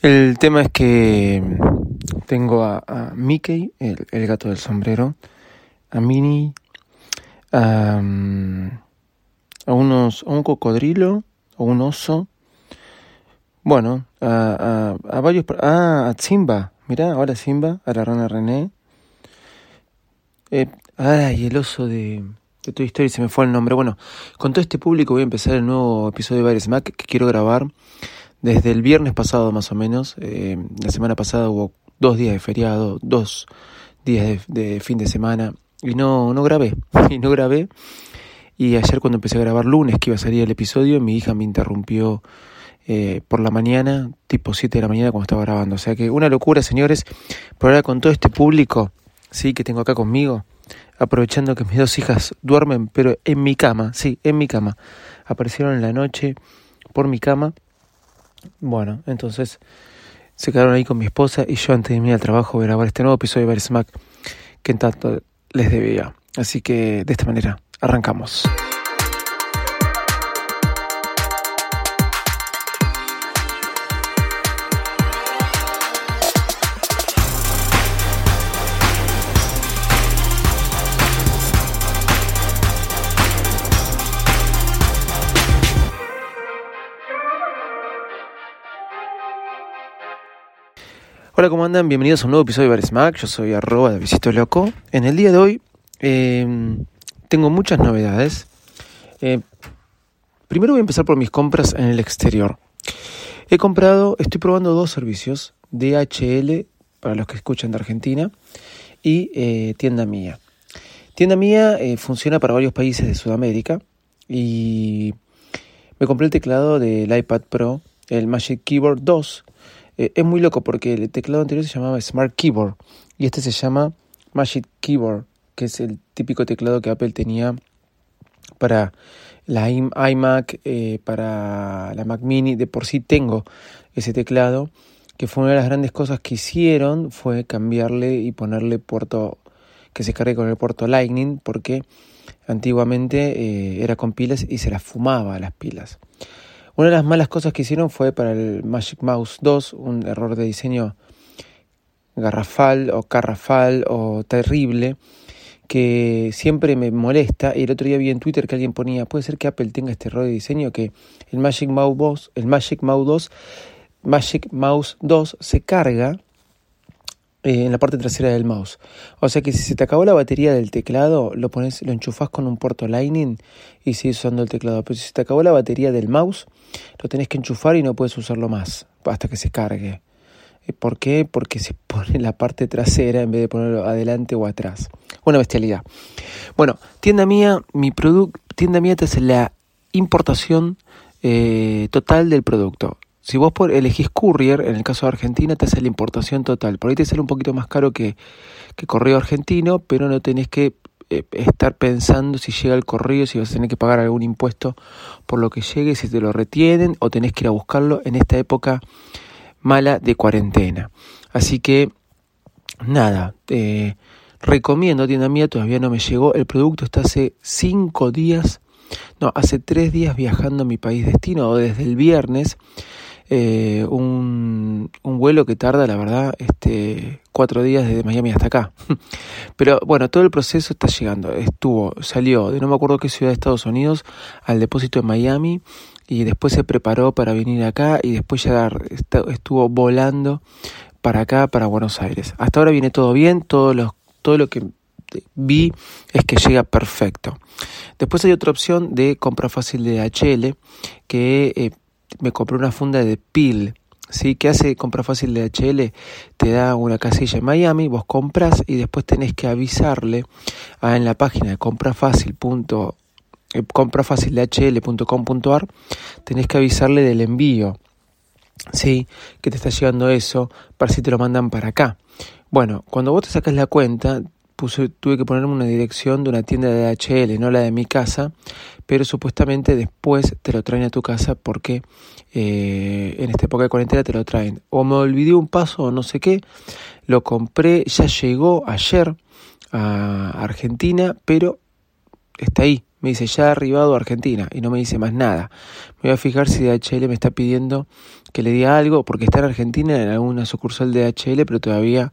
El tema es que tengo a, Mickey, el, gato del sombrero, a Minnie, a, a, unos, a un cocodrilo, a un oso, bueno, a, a, a varios, ah, a Simba, mirá, ahora Simba, a la rana René, eh, ay, el oso de, de Toy Story, se me fue el nombre, bueno, con todo este público voy a empezar el nuevo episodio de Bares Mac que quiero grabar desde el viernes pasado más o menos, eh, la semana pasada hubo dos días de feriado, dos días de, de, fin de semana y no, no grabé, y no grabé. Y ayer cuando empecé a grabar lunes que iba a salir el episodio, mi hija me interrumpió eh, por la mañana, tipo 7 de la mañana cuando estaba grabando. O sea que una locura, señores, pero ahora con todo este público, sí, que tengo acá conmigo, aprovechando que mis dos hijas duermen, pero en mi cama, sí, en mi cama. Aparecieron en la noche por mi cama bueno, entonces se quedaron ahí con mi esposa y yo antes de irme al trabajo voy a grabar este nuevo episodio de Bar Smack que en tanto les debía. Así que de esta manera arrancamos. Hola, ¿cómo andan? Bienvenidos a un nuevo episodio de Bar. Yo soy arroba de Visito Loco. En el día de hoy eh, tengo muchas novedades. Eh, primero voy a empezar por mis compras en el exterior. He comprado, estoy probando dos servicios, DHL, para los que escuchan de Argentina, y eh, Tienda Mía. Tienda Mía funciona para varios países de Sudamérica y me compré el teclado del iPad Pro, el Magic Keyboard 2, eh, es muy loco porque el teclado anterior se llamaba Smart Keyboard y este se llama Magic Keyboard, que es el típico teclado que Apple tenía para la iMac, eh, para la Mac Mini. De por sí tengo ese teclado, que fue una de las grandes cosas que hicieron, fue cambiarle y ponerle puerto que se cargue con el puerto Lightning, porque antiguamente eh, era con pilas y se las fumaba las pilas. Una de las malas cosas que hicieron fue para el Magic Mouse 2, un error de diseño garrafal o carrafal o terrible que siempre me molesta. Y el otro día vi en Twitter que alguien ponía, puede ser que Apple tenga este error de diseño que el Magic Mouse 2, el Magic Mouse 2, Magic Mouse 2 se carga eh, en la parte trasera del mouse. O sea que si se te acabó la batería del teclado, lo pones, lo enchufas con un puerto Lightning y sigues usando el teclado. Pero si se te acabó la batería del mouse, lo tenés que enchufar y no puedes usarlo más hasta que se cargue. Eh, ¿Por qué? Porque se pone la parte trasera en vez de ponerlo adelante o atrás. Una bestialidad. Bueno, tienda mía, mi producto, tienda mía te hace la importación eh, total del producto. Si vos por, elegís courier, en el caso de Argentina, te hace la importación total. Por ahí te sale un poquito más caro que, que correo argentino, pero no tenés que eh, estar pensando si llega el correo, si vas a tener que pagar algún impuesto por lo que llegue, si te lo retienen o tenés que ir a buscarlo en esta época mala de cuarentena. Así que, nada, eh, recomiendo, tienda mía, todavía no me llegó. El producto está hace cinco días, no, hace tres días viajando a mi país destino, o desde el viernes eh, un, vuelo que tarda, la verdad, este, cuatro días desde Miami hasta acá. Pero bueno, todo el proceso está llegando. Estuvo, salió de no me acuerdo qué ciudad de Estados Unidos al depósito de Miami y después se preparó para venir acá y después ya estuvo volando para acá, para Buenos Aires. Hasta ahora viene todo bien, todo lo, todo lo que vi es que llega perfecto. Después hay otra opción de compra fácil de HL que eh, me compré una funda de PIL, ¿sí? que hace compra fácil de HL? Te da una casilla en Miami, vos compras y después tenés que avisarle en la página de comprafácil.com eh, tenés que avisarle del envío. Sí, que te está llegando eso, para si te lo mandan para acá. Bueno, cuando vos te sacas la cuenta, tuve que ponerme una dirección de una tienda de DHL, no la de mi casa, pero supuestamente después te lo traen a tu casa porque eh, en esta época de cuarentena te lo traen. O me olvidé un paso o no sé qué, lo compré, ya llegó ayer a Argentina, pero está ahí. Me dice, ya ha arribado a Argentina y no me dice más nada. Me voy a fijar si DHL me está pidiendo que le diga algo, porque está en Argentina en alguna sucursal de DHL, pero todavía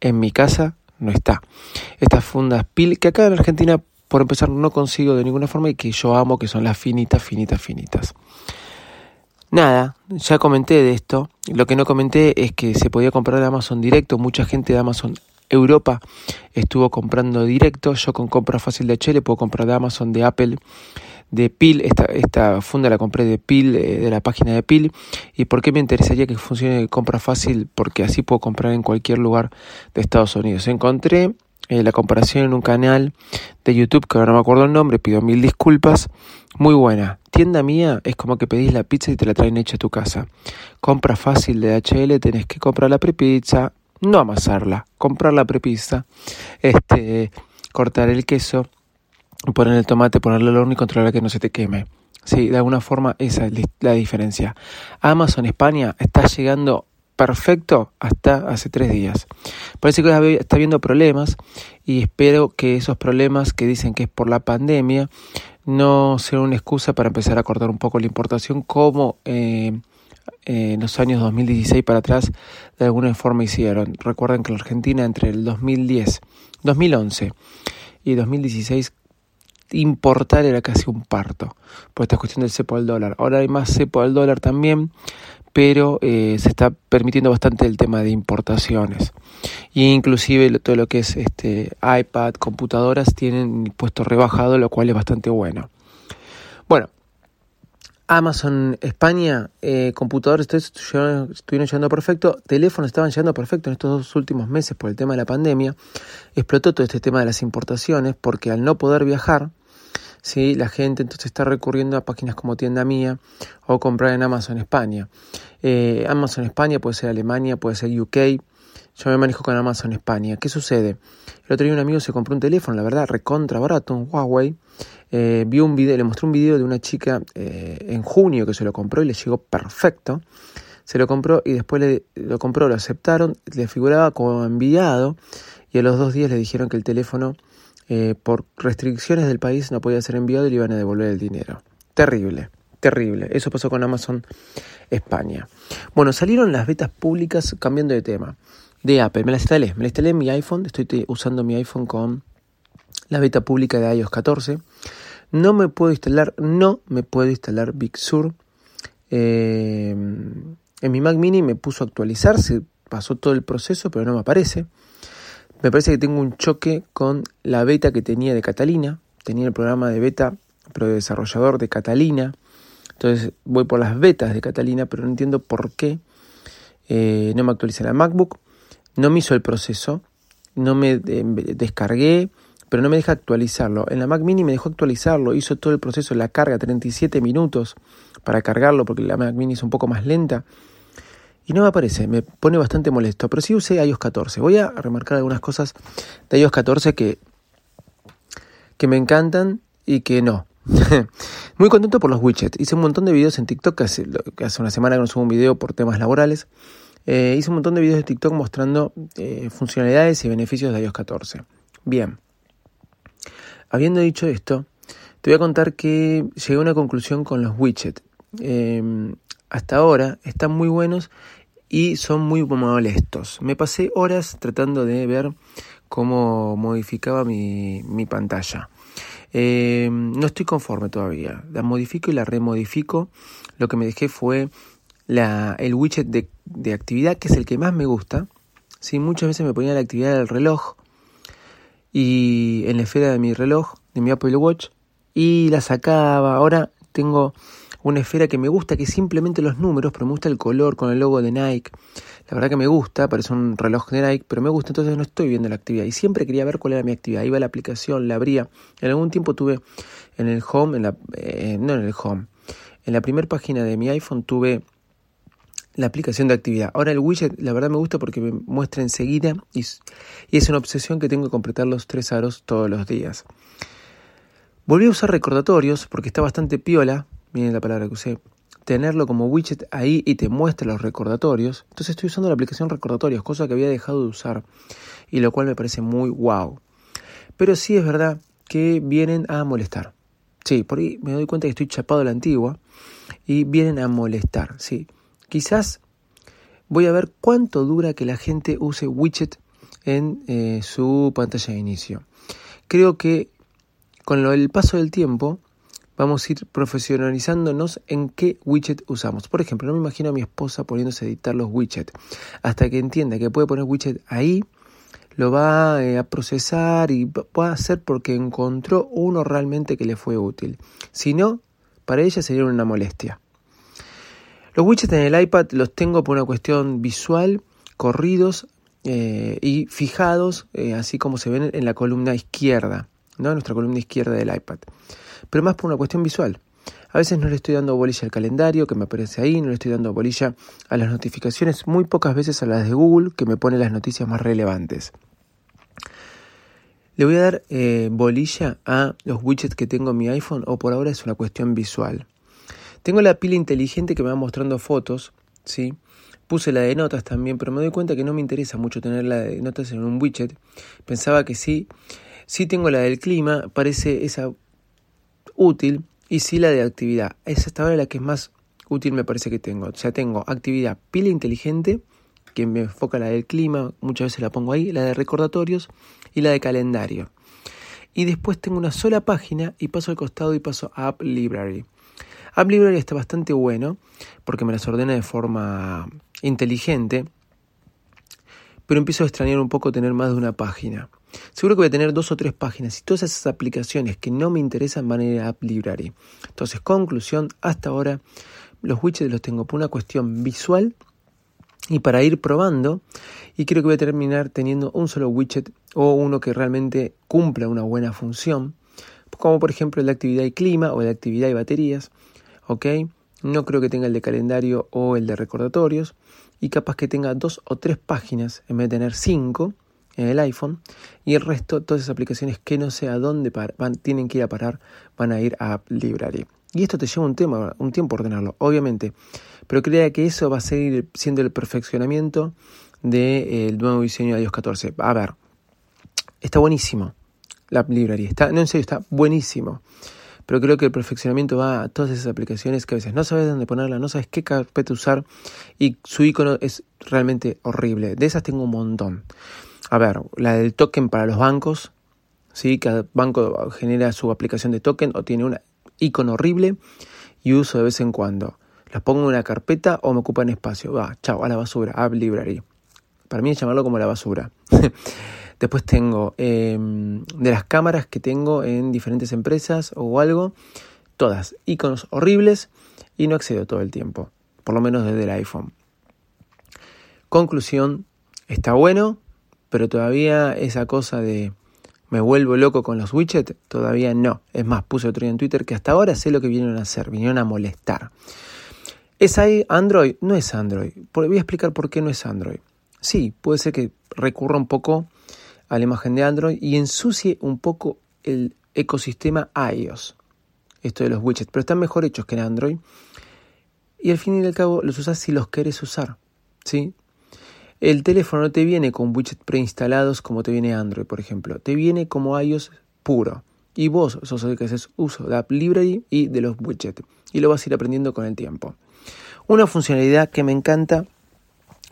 en mi casa no está. Estas fundas PIL, que acá en Argentina, por empezar, no consigo de ninguna forma y que yo amo, que son las finitas, finitas, finitas. Nada, ya comenté de esto. Lo que no comenté es que se podía comprar de Amazon directo. Mucha gente de Amazon Europa estuvo comprando directo. Yo con compra fácil de HL puedo comprar de Amazon, de Apple, de PIL. Esta, esta funda la compré de PIL, eh, de la página de PIL. ¿Y por qué me interesaría que funcione compra fácil? Porque así puedo comprar en cualquier lugar de Estados Unidos. Encontré eh, la comparación en un canal de YouTube que ahora no me acuerdo el nombre, pido mil disculpas. Muy buena. Tienda mía es como que pedís la pizza y te la traen hecha a tu casa. Compra fácil de HL, tenés que comprar la prepizza, no amasarla, comprar la prepizza, este, cortar el queso, poner el tomate, ponerle al horno y controlar que no se te queme. Sí, de alguna forma esa es la diferencia. Amazon España está llegando perfecto hasta hace tres días. Parece que está habiendo problemas y espero que esos problemas que dicen que es por la pandemia no sean una excusa para empezar a cortar un poco la importación como eh, en los años 2016 para atrás de alguna forma hicieron. Recuerden que la Argentina entre el 2010, 2011 y 2016 importar era casi un parto por esta cuestión del cepo al dólar. Ahora hay más cepo al dólar también, pero eh, se está permitiendo bastante el tema de importaciones. Y inclusive todo lo que es este iPad, computadoras tienen impuesto rebajado, lo cual es bastante bueno. Bueno, Amazon España, eh, computadores estuvieron, estuvieron llegando perfecto, teléfonos estaban llegando perfecto en estos dos últimos meses por el tema de la pandemia. Explotó todo este tema de las importaciones porque al no poder viajar, ¿sí? la gente entonces está recurriendo a páginas como Tienda Mía o comprar en Amazon España. Eh, Amazon España puede ser Alemania, puede ser UK. Yo me manejo con Amazon España. ¿Qué sucede? El otro día un amigo se compró un teléfono, la verdad, recontra barato, un Huawei eh, vi un video, le mostré un video de una chica eh, en junio que se lo compró y le llegó perfecto. Se lo compró y después le, lo compró, lo aceptaron, le figuraba como enviado y a los dos días le dijeron que el teléfono eh, por restricciones del país no podía ser enviado y le iban a devolver el dinero. Terrible, terrible. Eso pasó con Amazon España. Bueno, salieron las betas públicas cambiando de tema. De Apple, me las instalé, me las instalé en mi iPhone, estoy usando mi iPhone con la beta pública de iOS 14. No me puedo instalar, no me puedo instalar Big Sur. Eh, en mi Mac Mini me puso a actualizar, se pasó todo el proceso, pero no me aparece. Me parece que tengo un choque con la beta que tenía de Catalina. Tenía el programa de beta, pero de desarrollador de Catalina. Entonces voy por las betas de Catalina, pero no entiendo por qué eh, no me actualiza la MacBook. No me hizo el proceso, no me eh, descargué, pero no me deja actualizarlo. En la Mac Mini me dejó actualizarlo, hizo todo el proceso la carga, 37 minutos para cargarlo porque la Mac Mini es un poco más lenta. Y no me aparece, me pone bastante molesto, pero sí usé iOS 14. Voy a remarcar algunas cosas de iOS 14 que, que me encantan y que no. Muy contento por los widgets. Hice un montón de videos en TikTok, hace, hace una semana que no subo un video por temas laborales. Eh, hice un montón de videos de TikTok mostrando eh, funcionalidades y beneficios de iOS 14. Bien, Habiendo dicho esto, te voy a contar que llegué a una conclusión con los widgets. Em, hasta ahora están muy buenos y son muy molestos. Me pasé horas tratando de ver cómo modificaba mi, pantalla. Em, no estoy conforme todavía. La modifico y la remodifico. Lo que me dejé fue la, el widget de, de, actividad, que es el que más me gusta. ¿sí? Muchas veces me ponía la actividad del reloj y en la esfera de mi reloj, de mi Apple Watch, y la sacaba. Ahora tengo una esfera que me gusta, que simplemente los números, pero me gusta el color con el logo de Nike. La verdad que me gusta, parece un reloj de Nike, pero me gusta, entonces no estoy viendo la actividad. Y siempre quería ver cuál era mi actividad. Iba a la aplicación, la abría. En algún tiempo tuve en el home, en la, eh, no en el home, en la primera página de mi iPhone tuve la aplicación de actividad. Ahora el widget, la verdad me gusta porque me muestra enseguida y, y es una obsesión que tengo que completar los tres aros todos los días. Volví a usar recordatorios porque está bastante piola, miren la palabra que usé, tenerlo como widget ahí y te muestra los recordatorios. Entonces estoy usando la aplicación recordatorios, cosa que había dejado de usar y lo cual me parece muy wow. Pero sí es verdad que vienen a molestar. Sí, por ahí me doy cuenta que estoy chapado a la antigua y vienen a molestar, sí. Quizás voy a ver cuánto dura que la gente use widget en eh, su pantalla de inicio. Creo que con el paso del tiempo vamos a ir profesionalizándonos en qué widget usamos. Por ejemplo, no me imagino a mi esposa poniéndose a editar los widgets. Hasta que entienda que puede poner widget ahí, lo va eh, a procesar y va a hacer porque encontró uno realmente que le fue útil. Si no, para ella sería una molestia. Los widgets en el iPad los tengo por una cuestión visual, corridos eh, y fijados, eh, así como se ven en la columna izquierda, ¿no? nuestra columna izquierda del iPad pero más por una cuestión visual. A veces no le estoy dando bolilla al calendario que me aparece ahí, no le estoy dando bolilla a las notificaciones, muy pocas veces a las de Google que me pone las noticias más relevantes. Le voy a dar eh, bolilla a los widgets que tengo en mi iPhone o por ahora es una cuestión visual. Tengo la pila inteligente que me va mostrando fotos, ¿sí? Puse la de notas también, pero me doy cuenta que no me interesa mucho tener la de notas en un widget. Pensaba que sí. Sí tengo la del clima, parece esa útil y sí la de actividad. Esa hasta ahora la que es más útil me parece que tengo. O sea, tengo actividad pila inteligente, que me enfoca la del clima, muchas veces la pongo ahí, la de recordatorios y la de calendario. Y después tengo una sola página y paso al costado y paso a App Library. App Library está bastante bueno porque me las ordena de forma inteligente, pero empiezo a extrañar un poco tener más de una página. Seguro que voy a tener dos o tres páginas y todas esas aplicaciones que no me interesan van a ir a App Library. Entonces, conclusión, hasta ahora los widgets los tengo por una cuestión visual y para ir probando y creo que voy a terminar teniendo un solo widget o uno que realmente cumpla una buena función, como por ejemplo el de actividad y clima o el de actividad y baterías, ¿ok? No creo que tenga el de calendario o el de recordatorios y capaz que tenga dos o tres páginas en vez de tener cinco en el iPhone y el resto, todas esas aplicaciones que no sé a dónde van, tienen que ir a parar, van a ir a App Library. Y esto te lleva un, tema, un tiempo ordenarlo, obviamente, pero crea que eso va a seguir siendo el perfeccionamiento del nuevo diseño de iOS 14. A ver, está buenísimo la App Library, está, no en serio, está buenísimo. Pero creo que el perfeccionamiento va a todas esas aplicaciones que a veces no sabes dónde ponerla, no sabes qué carpeta usar y su icono es realmente horrible. De esas tengo un montón. A ver, la del token para los bancos, ¿sí? Cada banco genera su aplicación de token o tiene un icono horrible y uso de vez en cuando. Las pongo en una carpeta o me ocupan espacio. Va, chao, a la basura, App Library. Para mí es llamarlo como la basura. Después tengo em, de las cámaras que tengo en diferentes empresas o algo, todas iconos horribles y no accedo todo el tiempo, por lo menos desde el iPhone. Conclusión, está bueno, pero todavía esa cosa de me vuelvo loco con los widgets, todavía no. Es más, puse otro día en Twitter que hasta ahora sé lo que vinieron a hacer, vinieron a molestar. ¿Es ahí Android? No es Android. Voy a explicar por qué no es Android. Sí, puede ser que recurra un poco a la imagen de Android y ensucie un poco el ecosistema iOS, esto de los widgets, pero están mejor hechos que en Android. Y al fin y al cabo los usas si los quieres usar. ¿sí? El teléfono no te viene con widgets preinstalados como te viene Android, por ejemplo. Te viene como iOS puro. Y vos sos el que haces uso de App Library y de los widgets. Y lo vas a ir aprendiendo con el tiempo. Una funcionalidad que me encanta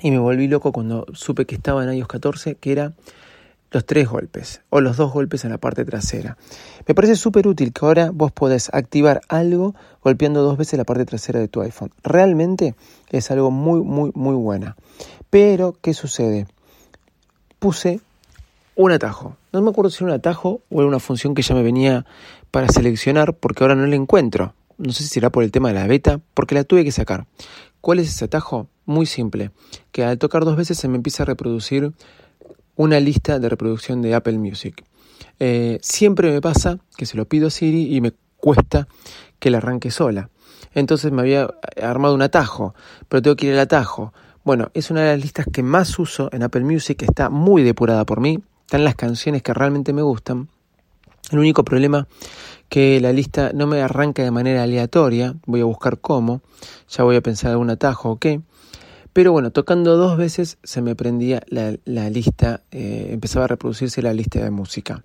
y me volví loco cuando supe que estaba en iOS 14, que era los tres golpes o los dos golpes en la parte trasera. Me parece súper útil que ahora vos podés activar algo golpeando dos veces la parte trasera de tu iPhone. Realmente es algo muy, muy, muy buena. Pero, ¿qué sucede? Puse un atajo. No me acuerdo si era un atajo o era una función que ya me venía para seleccionar porque ahora no la encuentro. No sé si será por el tema de la beta, porque la tuve que sacar. ¿Cuál es ese atajo? Muy simple, que al tocar dos veces se me empieza a reproducir una lista de reproducción de Apple Music. Eh, siempre me pasa que se lo pido a Siri y me cuesta que la arranque sola. Entonces me había armado un atajo, pero tengo que ir al atajo. Bueno, es una de las listas que más uso en Apple Music, está muy depurada por mí, están las canciones que realmente me gustan. El único problema que la lista no me arranca de manera aleatoria, voy a buscar cómo, ya voy a pensar algún atajo o qué. Pero bueno, tocando dos veces se me prendía la, lista, eh, empezaba a reproducirse la lista de música.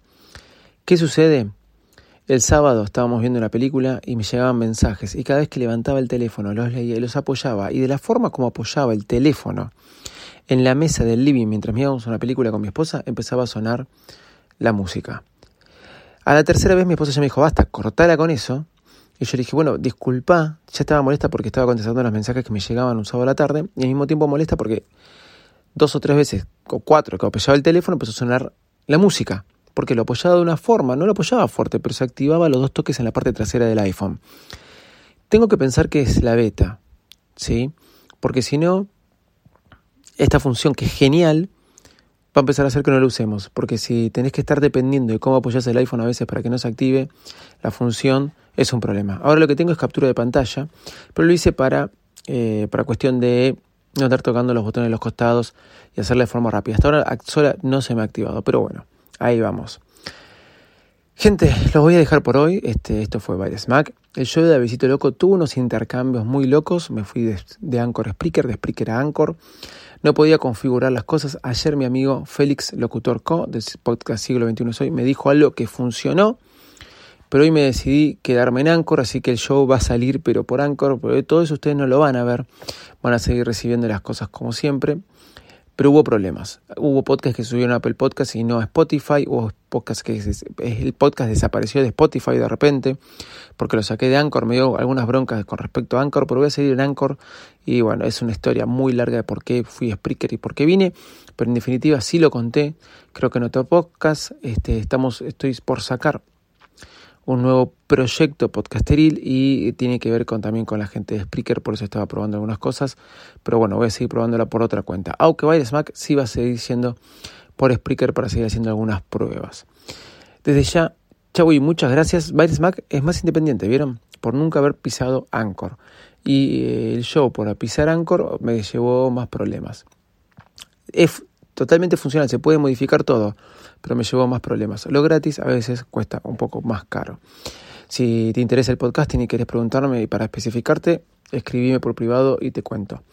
¿Qué sucede? El sábado estábamos viendo una película y me llegaban mensajes y cada vez que levantaba el teléfono los leía y los apoyaba y de la forma como apoyaba el teléfono en la mesa del living mientras mirábamos una película con mi esposa empezaba a sonar la música. A la tercera vez mi esposa ya me dijo, basta, cortala con eso y yo le dije, bueno, disculpa, ya estaba molesta porque estaba contestando los mensajes que me llegaban un sábado a la tarde y al mismo tiempo molesta porque dos o tres veces, o cuatro, que apoyaba el teléfono empezó a sonar la música. Porque lo apoyaba de una forma, no lo apoyaba fuerte, pero se activaba los dos toques en la parte trasera del iPhone. Tengo que pensar que es la beta, ¿sí? Porque si no, esta función que es genial, va a empezar a hacer que no lo usemos. Porque si tenés que estar dependiendo de cómo apoyas el iPhone a veces para que no se active la función, es un problema. Ahora lo que tengo es captura de pantalla, pero lo hice para, eh, para cuestión de no estar tocando los botones de los costados y hacerlo de forma rápida. Hasta ahora sola no se me ha activado, pero bueno, ahí vamos. Gente, los voy a dejar por hoy. Este, esto fue Baile Smack. El show de Visito Loco tuvo unos intercambios muy locos. Me fui de, de Anchor a Spreaker, de Spreaker a Anchor. No podía configurar las cosas. Ayer mi amigo Félix Locutor Co. del podcast Siglo XXI Soy me dijo algo que funcionó pero hoy me decidí quedarme en Anchor, así que el show va a salir, pero por Anchor, pero todo eso ustedes no lo van a ver, van a seguir recibiendo las cosas como siempre. Pero hubo problemas. Hubo podcasts que subieron a Apple Podcast y no a Spotify. Hubo podcasts que el podcast desapareció de Spotify de repente porque lo saqué de Anchor. Me dio algunas broncas con respecto a Anchor, pero voy a seguir en Anchor. Y bueno, es una historia muy larga de por qué fui a Spreaker y por qué vine. Pero en definitiva sí lo conté. Creo que en otro podcast este, estamos, estoy por sacar un nuevo proyecto podcasteril y tiene que ver con, también con la gente de Spreaker, por eso estaba probando algunas cosas, pero bueno, voy a seguir probándola por otra cuenta. Aunque Smack sí va a seguir siendo por Spreaker para seguir haciendo algunas pruebas. Desde ya, chau y muchas gracias. Smack es más independiente, ¿vieron? Por nunca haber pisado Anchor. Y eh, el show por pisar Anchor me llevó más problemas. Es totalmente funcional, se puede modificar todo pero me llevó más problemas. Lo gratis a veces cuesta un poco más caro. Si te interesa el podcasting y quieres preguntarme para especificarte, escribime por privado y te cuento.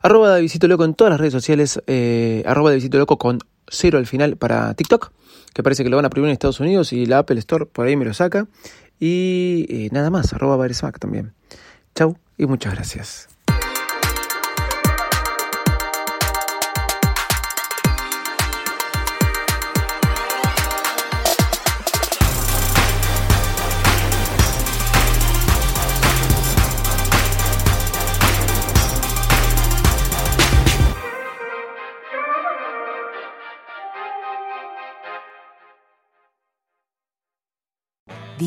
Arroba de Loco en todas las redes sociales, eh, arroba de Loco con cero al final para TikTok, que parece que lo van a prohibir en Estados Unidos y la Apple Store por ahí me lo saca. Y eh, nada más, arroba Baresmac también. Chau y muchas gracias.